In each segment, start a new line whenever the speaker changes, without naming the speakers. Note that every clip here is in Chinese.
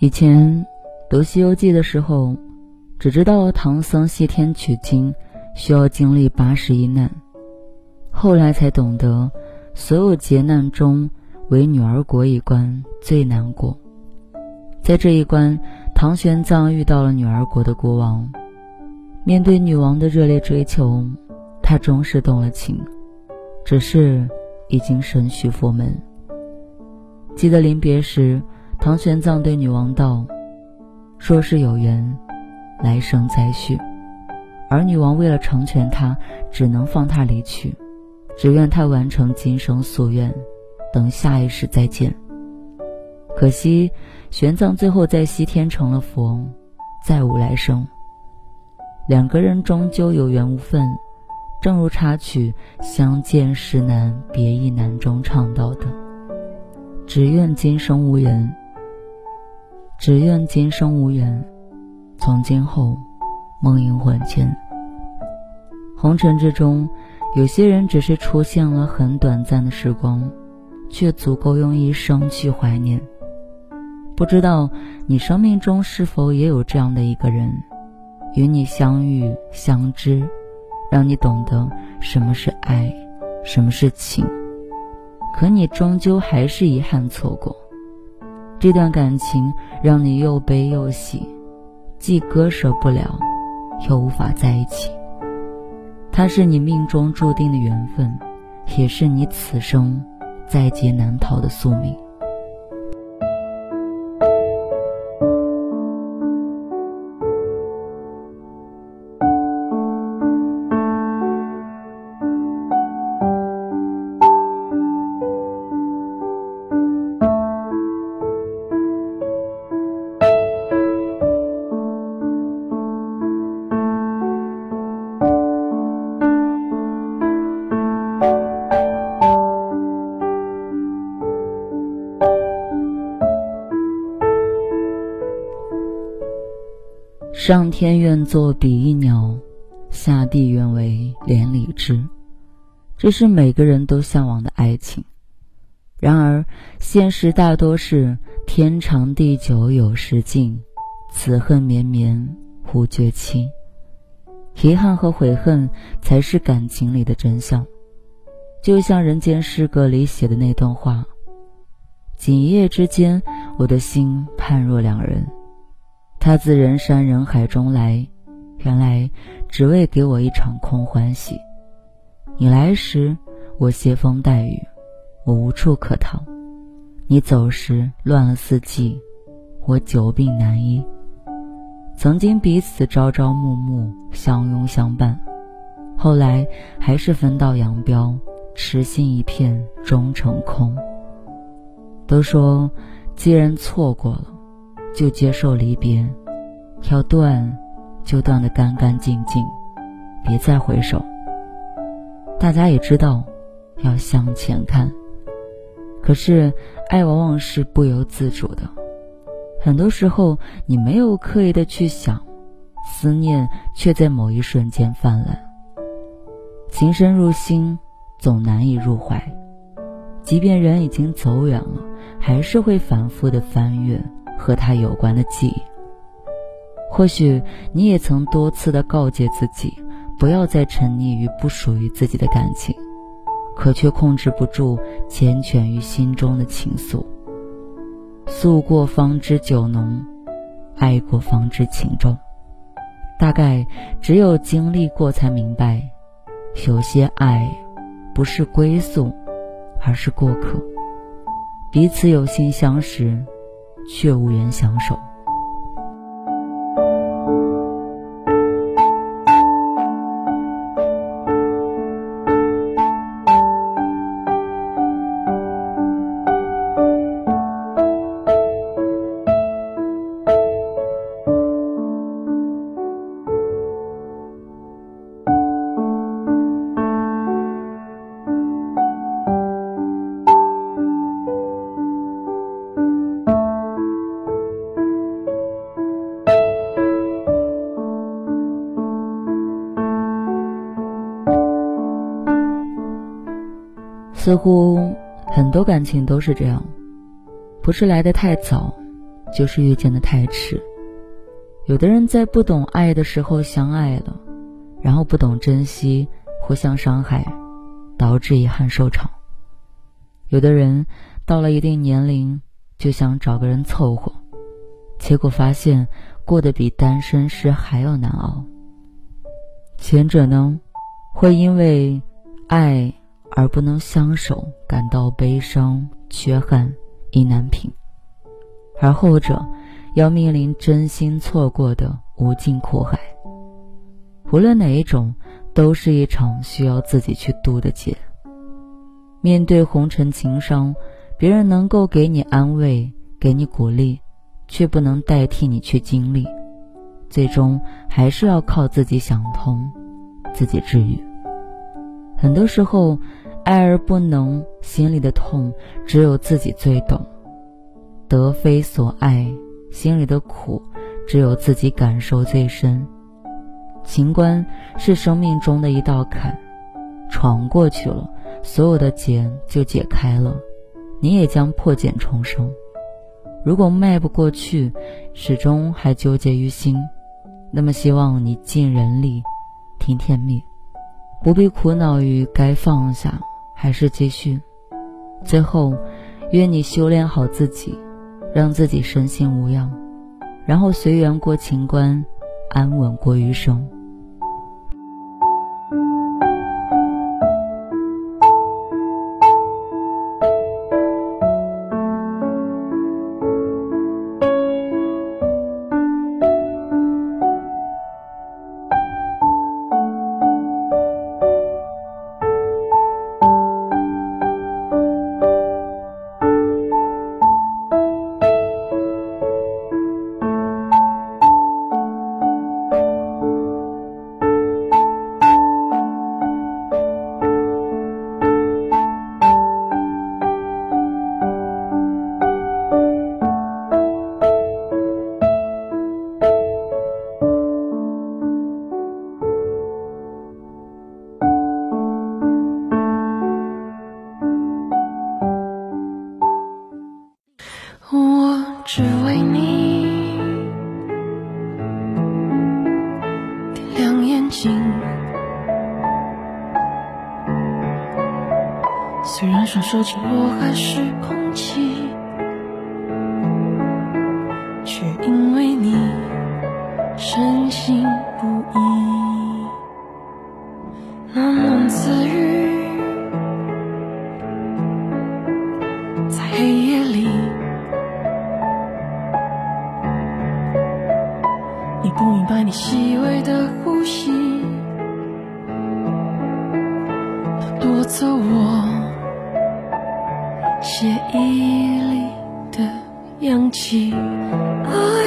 以前读《西游记》的时候，只知道唐僧西天取经需要经历八十一难，后来才懂得，所有劫难中，唯女儿国一关最难过。在这一关，唐玄奘遇到了女儿国的国王，面对女王的热烈追求，他终是动了情，只是已经身许佛门。记得临别时。唐玄奘对女王道：“若是有缘，来生再续。”而女王为了成全他，只能放他离去，只愿他完成今生夙愿，等下一世再见。可惜，玄奘最后在西天成了佛，再无来生。两个人终究有缘无分，正如插曲《相见时难别亦难》中唱到的：“只愿今生无缘。”只愿今生无缘，从今后梦萦魂牵。红尘之中，有些人只是出现了很短暂的时光，却足够用一生去怀念。不知道你生命中是否也有这样的一个人，与你相遇相知，让你懂得什么是爱，什么是情，可你终究还是遗憾错过。这段感情让你又悲又喜，既割舍不了，又无法在一起。他是你命中注定的缘分，也是你此生在劫难逃的宿命。上天愿作比翼鸟，下地愿为连理枝。这是每个人都向往的爱情。然而，现实大多是天长地久有时尽，此恨绵绵无绝期。遗憾和悔恨才是感情里的真相。就像《人间失格》里写的那段话：“仅一夜之间，我的心判若两人。”他自人山人海中来，原来只为给我一场空欢喜。你来时，我携风带雨，我无处可逃；你走时，乱了四季，我久病难医。曾经彼此朝朝暮暮，相拥相伴，后来还是分道扬镳，痴心一片终成空。都说，既然错过了。就接受离别，要断，就断得干干净净，别再回首。大家也知道，要向前看。可是，爱往往是不由自主的。很多时候，你没有刻意的去想，思念却在某一瞬间泛滥。情深入心，总难以入怀。即便人已经走远了，还是会反复的翻阅。和他有关的记忆，或许你也曾多次的告诫自己，不要再沉溺于不属于自己的感情，可却控制不住缱绻于心中的情愫。诉过方知酒浓，爱过方知情重。大概只有经历过，才明白，有些爱，不是归宿，而是过客。彼此有心相识。却无缘相守。似乎很多感情都是这样，不是来的太早，就是遇见的太迟。有的人在不懂爱的时候相爱了，然后不懂珍惜，互相伤害，导致遗憾收场。有的人到了一定年龄就想找个人凑合，结果发现过得比单身时还要难熬。前者呢，会因为爱而不能相守感到悲伤、缺憾、意难平；而后者要面临真心错过的无尽苦海。无论哪一种，都是一场需要自己去渡的劫。面对红尘情伤，别人能够给你安慰，给你鼓励，却不能代替你去经历。最终还是要靠自己想通，自己治愈。很多时候，爱而不能，心里的痛只有自己最懂。得非所爱，心里的苦只有自己感受最深。情关是生命中的一道坎，闯过去了。所有的结就解开了，你也将破茧重生。如果迈不过去，始终还纠结于心，那么希望你尽人力，听天命，不必苦恼于该放下还是继续。最后，愿你修炼好自己，让自己身心无恙，然后随缘过情关，安稳过余生。
只为你。点亮眼睛，虽然双手紧握还是空气，血液里的氧气。啊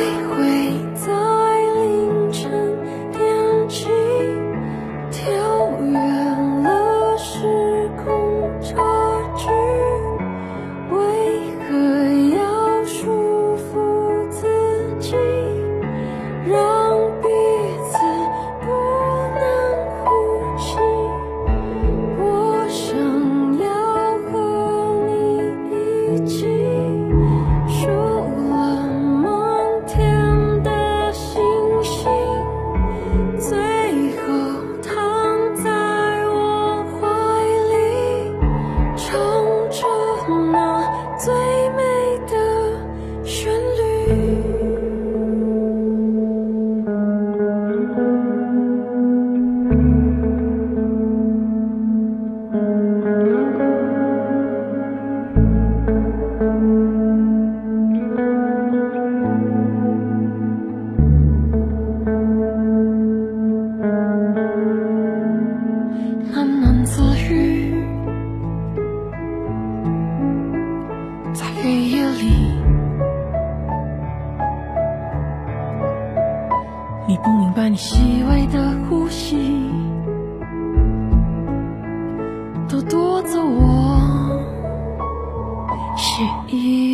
Yeah.